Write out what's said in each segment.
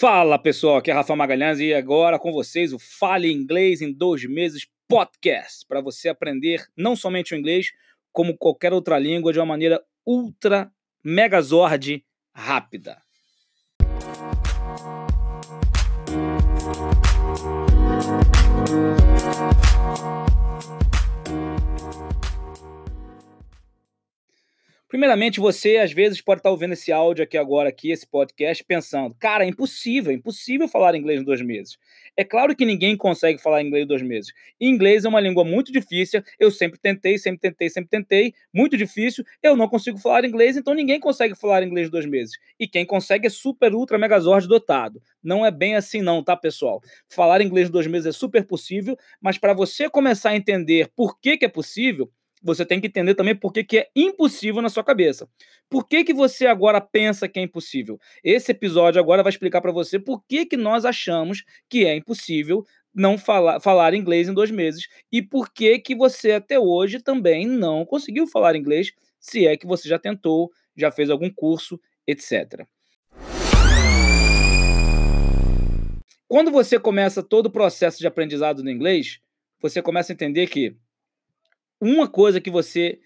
Fala pessoal, aqui é Rafa Magalhães e agora com vocês o Fale Inglês em Dois Meses Podcast para você aprender não somente o inglês, como qualquer outra língua de uma maneira ultra megazord rápida. Primeiramente, você às vezes pode estar ouvindo esse áudio aqui agora, aqui, esse podcast, pensando, cara, é impossível, é impossível falar inglês em dois meses. É claro que ninguém consegue falar inglês em dois meses. Inglês é uma língua muito difícil, eu sempre tentei, sempre tentei, sempre tentei, muito difícil, eu não consigo falar inglês, então ninguém consegue falar inglês em dois meses. E quem consegue é super, ultra, megazord dotado. Não é bem assim não, tá, pessoal? Falar inglês em dois meses é super possível, mas para você começar a entender por que, que é possível, você tem que entender também por que, que é impossível na sua cabeça. Por que, que você agora pensa que é impossível? Esse episódio agora vai explicar para você por que, que nós achamos que é impossível não falar, falar inglês em dois meses e por que, que você até hoje também não conseguiu falar inglês, se é que você já tentou, já fez algum curso, etc. Quando você começa todo o processo de aprendizado no inglês, você começa a entender que uma coisa que você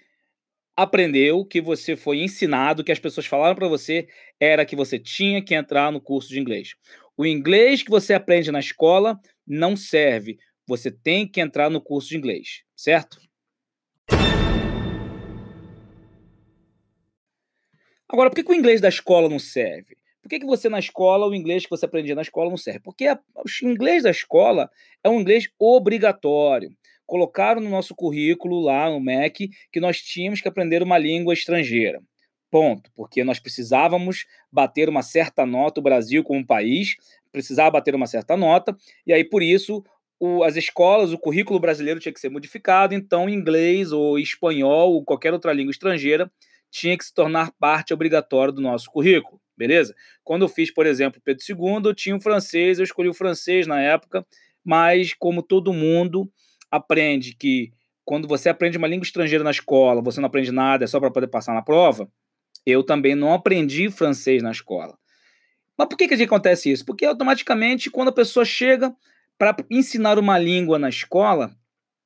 aprendeu, que você foi ensinado, que as pessoas falaram para você, era que você tinha que entrar no curso de inglês. O inglês que você aprende na escola não serve. Você tem que entrar no curso de inglês, certo? Agora, por que, que o inglês da escola não serve? Por que, que você na escola, o inglês que você aprendia na escola não serve? Porque a, o inglês da escola é um inglês obrigatório colocaram no nosso currículo lá no MEC que nós tínhamos que aprender uma língua estrangeira. Ponto. Porque nós precisávamos bater uma certa nota, o Brasil como país precisava bater uma certa nota, e aí por isso o, as escolas, o currículo brasileiro tinha que ser modificado, então inglês ou espanhol ou qualquer outra língua estrangeira tinha que se tornar parte obrigatória do nosso currículo, beleza? Quando eu fiz, por exemplo, Pedro II, eu tinha o francês, eu escolhi o francês na época, mas como todo mundo, aprende que quando você aprende uma língua estrangeira na escola, você não aprende nada, é só para poder passar na prova, eu também não aprendi francês na escola. Mas por que, que acontece isso? Porque automaticamente, quando a pessoa chega para ensinar uma língua na escola,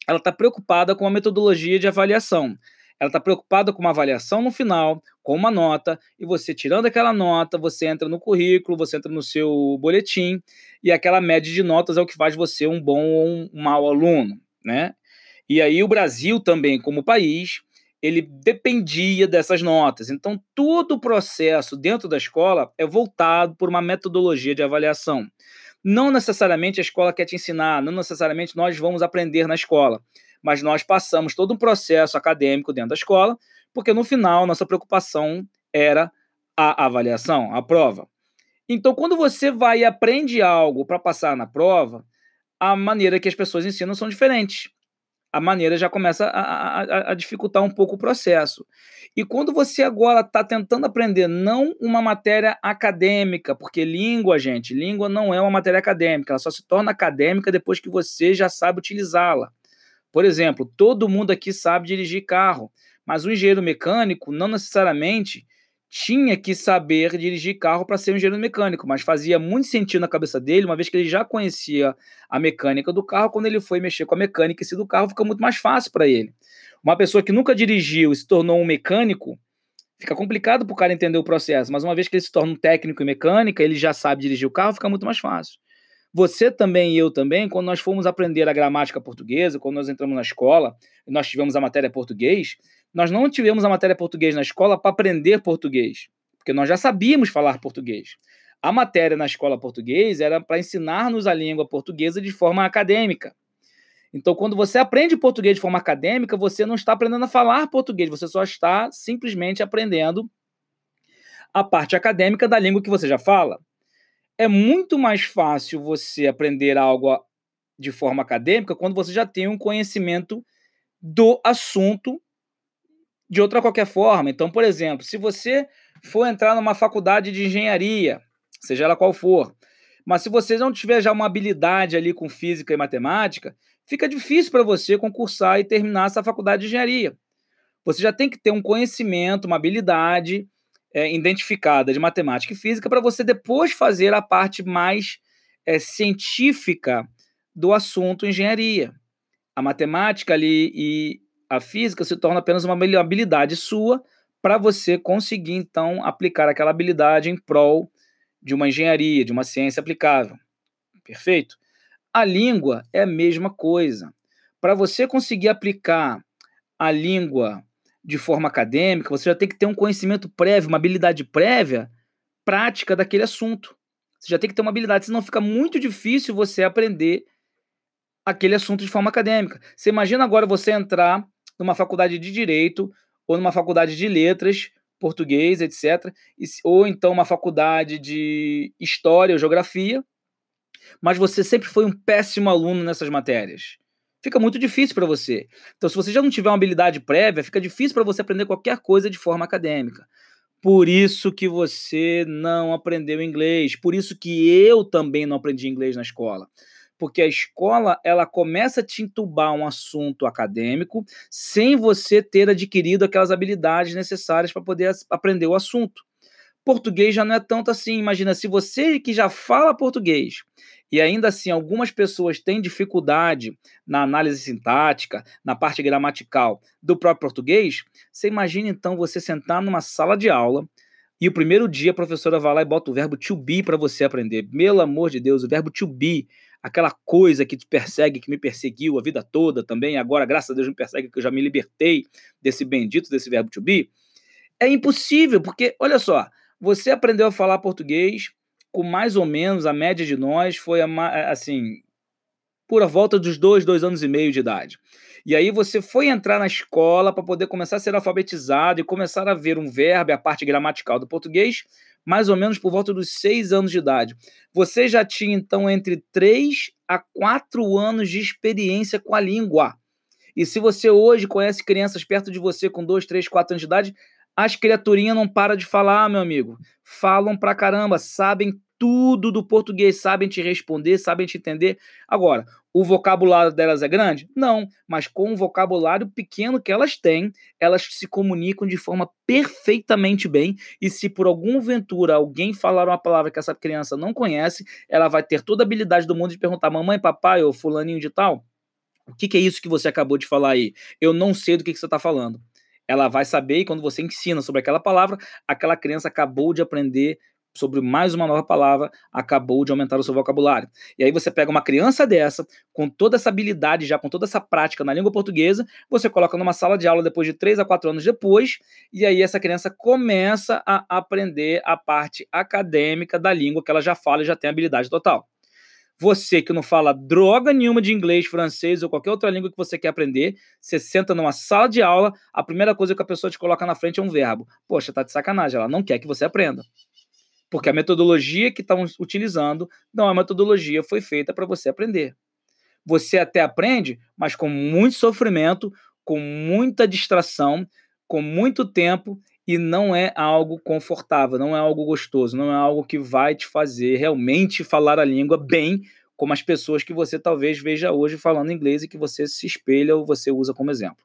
ela está preocupada com a metodologia de avaliação. Ela está preocupada com uma avaliação no final, com uma nota, e você tirando aquela nota, você entra no currículo, você entra no seu boletim, e aquela média de notas é o que faz você um bom ou um mau aluno né? E aí o Brasil também, como país, ele dependia dessas notas. Então, todo o processo dentro da escola é voltado por uma metodologia de avaliação. Não necessariamente a escola quer te ensinar, não necessariamente nós vamos aprender na escola, mas nós passamos todo um processo acadêmico dentro da escola, porque no final nossa preocupação era a avaliação, a prova. Então, quando você vai e aprende algo para passar na prova, a maneira que as pessoas ensinam são diferentes. A maneira já começa a, a, a dificultar um pouco o processo. E quando você agora está tentando aprender não uma matéria acadêmica, porque língua, gente, língua não é uma matéria acadêmica, ela só se torna acadêmica depois que você já sabe utilizá-la. Por exemplo, todo mundo aqui sabe dirigir carro, mas o engenheiro mecânico não necessariamente tinha que saber dirigir carro para ser um engenheiro mecânico, mas fazia muito sentido na cabeça dele, uma vez que ele já conhecia a mecânica do carro, quando ele foi mexer com a mecânica si do carro, fica muito mais fácil para ele. Uma pessoa que nunca dirigiu e se tornou um mecânico, fica complicado para o cara entender o processo, mas uma vez que ele se torna um técnico em mecânica, ele já sabe dirigir o carro, fica muito mais fácil. Você também e eu também, quando nós fomos aprender a gramática portuguesa, quando nós entramos na escola e nós tivemos a matéria português, nós não tivemos a matéria português na escola para aprender português, porque nós já sabíamos falar português. A matéria na escola português era para ensinar-nos a língua portuguesa de forma acadêmica. Então, quando você aprende português de forma acadêmica, você não está aprendendo a falar português, você só está simplesmente aprendendo a parte acadêmica da língua que você já fala é muito mais fácil você aprender algo de forma acadêmica quando você já tem um conhecimento do assunto de outra qualquer forma. Então, por exemplo, se você for entrar numa faculdade de engenharia, seja ela qual for, mas se você não tiver já uma habilidade ali com física e matemática, fica difícil para você concursar e terminar essa faculdade de engenharia. Você já tem que ter um conhecimento, uma habilidade é, identificada de matemática e física para você depois fazer a parte mais é, científica do assunto engenharia. A matemática ali e a física se torna apenas uma habilidade sua para você conseguir então aplicar aquela habilidade em prol de uma engenharia, de uma ciência aplicável. Perfeito? A língua é a mesma coisa. Para você conseguir aplicar a língua de forma acadêmica, você já tem que ter um conhecimento prévio, uma habilidade prévia, prática daquele assunto. Você já tem que ter uma habilidade, senão fica muito difícil você aprender aquele assunto de forma acadêmica. Você imagina agora você entrar numa faculdade de direito ou numa faculdade de letras, português, etc., ou então uma faculdade de história ou geografia, mas você sempre foi um péssimo aluno nessas matérias fica muito difícil para você. Então, se você já não tiver uma habilidade prévia, fica difícil para você aprender qualquer coisa de forma acadêmica. Por isso que você não aprendeu inglês, por isso que eu também não aprendi inglês na escola. Porque a escola, ela começa a te entubar um assunto acadêmico sem você ter adquirido aquelas habilidades necessárias para poder aprender o assunto. Português já não é tanto assim. Imagina, se você que já fala português e ainda assim algumas pessoas têm dificuldade na análise sintática, na parte gramatical do próprio português, você imagina então você sentar numa sala de aula e o primeiro dia a professora vai lá e bota o verbo to be para você aprender. Pelo amor de Deus, o verbo to be, aquela coisa que te persegue, que me perseguiu a vida toda também, agora graças a Deus me persegue que eu já me libertei desse bendito desse verbo to be. É impossível, porque olha só, você aprendeu a falar português com mais ou menos a média de nós foi assim por a volta dos dois, dois anos e meio de idade. E aí você foi entrar na escola para poder começar a ser alfabetizado e começar a ver um verbo, a parte gramatical do português, mais ou menos por volta dos seis anos de idade. Você já tinha então entre três a quatro anos de experiência com a língua. E se você hoje conhece crianças perto de você com dois, três, quatro anos de idade, as criaturinhas não param de falar, meu amigo. Falam pra caramba, sabem tudo do português, sabem te responder, sabem te entender. Agora, o vocabulário delas é grande? Não, mas com o vocabulário pequeno que elas têm, elas se comunicam de forma perfeitamente bem. E se por alguma ventura alguém falar uma palavra que essa criança não conhece, ela vai ter toda a habilidade do mundo de perguntar: mamãe, papai ou fulaninho de tal. O que, que é isso que você acabou de falar aí? Eu não sei do que, que você está falando ela vai saber e quando você ensina sobre aquela palavra, aquela criança acabou de aprender sobre mais uma nova palavra, acabou de aumentar o seu vocabulário. E aí você pega uma criança dessa, com toda essa habilidade, já com toda essa prática na língua portuguesa, você coloca numa sala de aula depois de três a quatro anos depois, e aí essa criança começa a aprender a parte acadêmica da língua que ela já fala e já tem habilidade total. Você que não fala droga nenhuma de inglês, francês ou qualquer outra língua que você quer aprender, você senta numa sala de aula, a primeira coisa que a pessoa te coloca na frente é um verbo. Poxa, tá de sacanagem, ela não quer que você aprenda. Porque a metodologia que estão utilizando não é uma metodologia foi feita para você aprender. Você até aprende, mas com muito sofrimento, com muita distração, com muito tempo e não é algo confortável, não é algo gostoso, não é algo que vai te fazer realmente falar a língua bem, como as pessoas que você talvez veja hoje falando inglês e que você se espelha ou você usa como exemplo.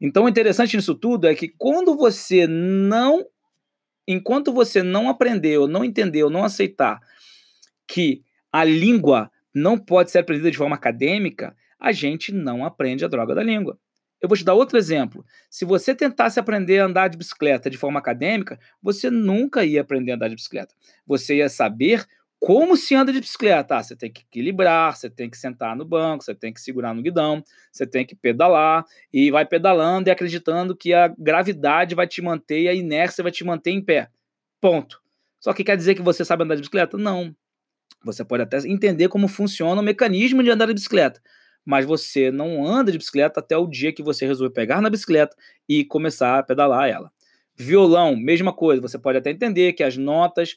Então, o interessante nisso tudo é que quando você não, enquanto você não aprendeu, não entendeu, não aceitar que a língua não pode ser aprendida de forma acadêmica, a gente não aprende a droga da língua. Eu vou te dar outro exemplo. Se você tentasse aprender a andar de bicicleta de forma acadêmica, você nunca ia aprender a andar de bicicleta. Você ia saber como se anda de bicicleta. Ah, você tem que equilibrar, você tem que sentar no banco, você tem que segurar no guidão, você tem que pedalar e vai pedalando e acreditando que a gravidade vai te manter e a inércia vai te manter em pé. Ponto. Só que quer dizer que você sabe andar de bicicleta? Não. Você pode até entender como funciona o mecanismo de andar de bicicleta, mas você não anda de bicicleta até o dia que você resolve pegar na bicicleta e começar a pedalar ela. Violão, mesma coisa. Você pode até entender que as notas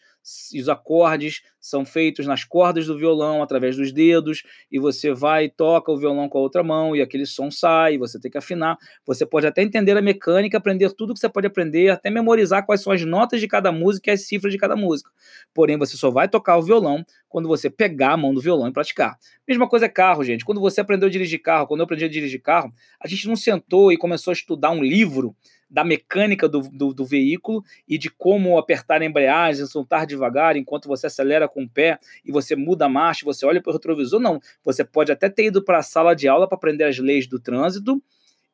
e os acordes são feitos nas cordas do violão através dos dedos, e você vai e toca o violão com a outra mão e aquele som sai, você tem que afinar. Você pode até entender a mecânica, aprender tudo que você pode aprender, até memorizar quais são as notas de cada música e as cifras de cada música. Porém, você só vai tocar o violão quando você pegar a mão do violão e praticar. Mesma coisa é carro, gente. Quando você aprendeu a dirigir carro, quando eu aprendi a dirigir carro, a gente não sentou e começou a estudar um livro da mecânica do, do, do, veículo e de como apertar a embreagem, soltar devagar enquanto você acelera com o pé e você muda a marcha, você olha para o retrovisor. Não, você pode até ter ido para a sala de aula para aprender as leis do trânsito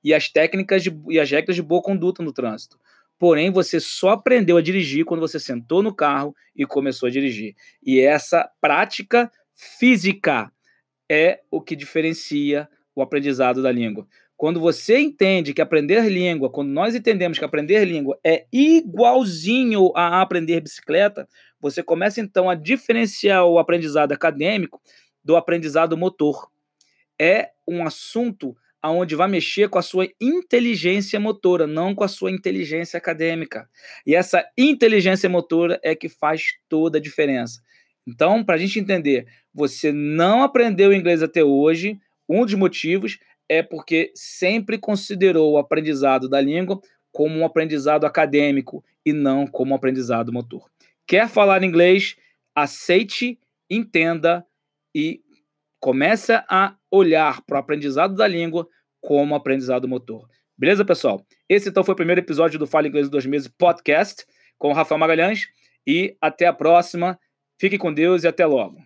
e as técnicas de, e as regras de boa conduta no trânsito. Porém, você só aprendeu a dirigir quando você sentou no carro e começou a dirigir. E essa prática física é o que diferencia o aprendizado da língua. Quando você entende que aprender língua, quando nós entendemos que aprender língua é igualzinho a aprender bicicleta, você começa então a diferenciar o aprendizado acadêmico do aprendizado motor. É um assunto aonde vai mexer com a sua inteligência motora, não com a sua inteligência acadêmica. E essa inteligência motora é que faz toda a diferença. Então, para a gente entender, você não aprendeu inglês até hoje, um dos motivos é porque sempre considerou o aprendizado da língua como um aprendizado acadêmico e não como um aprendizado motor. Quer falar inglês? Aceite, entenda e começa a olhar para o aprendizado da língua como aprendizado motor. Beleza, pessoal? Esse então foi o primeiro episódio do Fala Inglês em Dois Meses podcast com o Rafael Magalhães e até a próxima. Fique com Deus e até logo.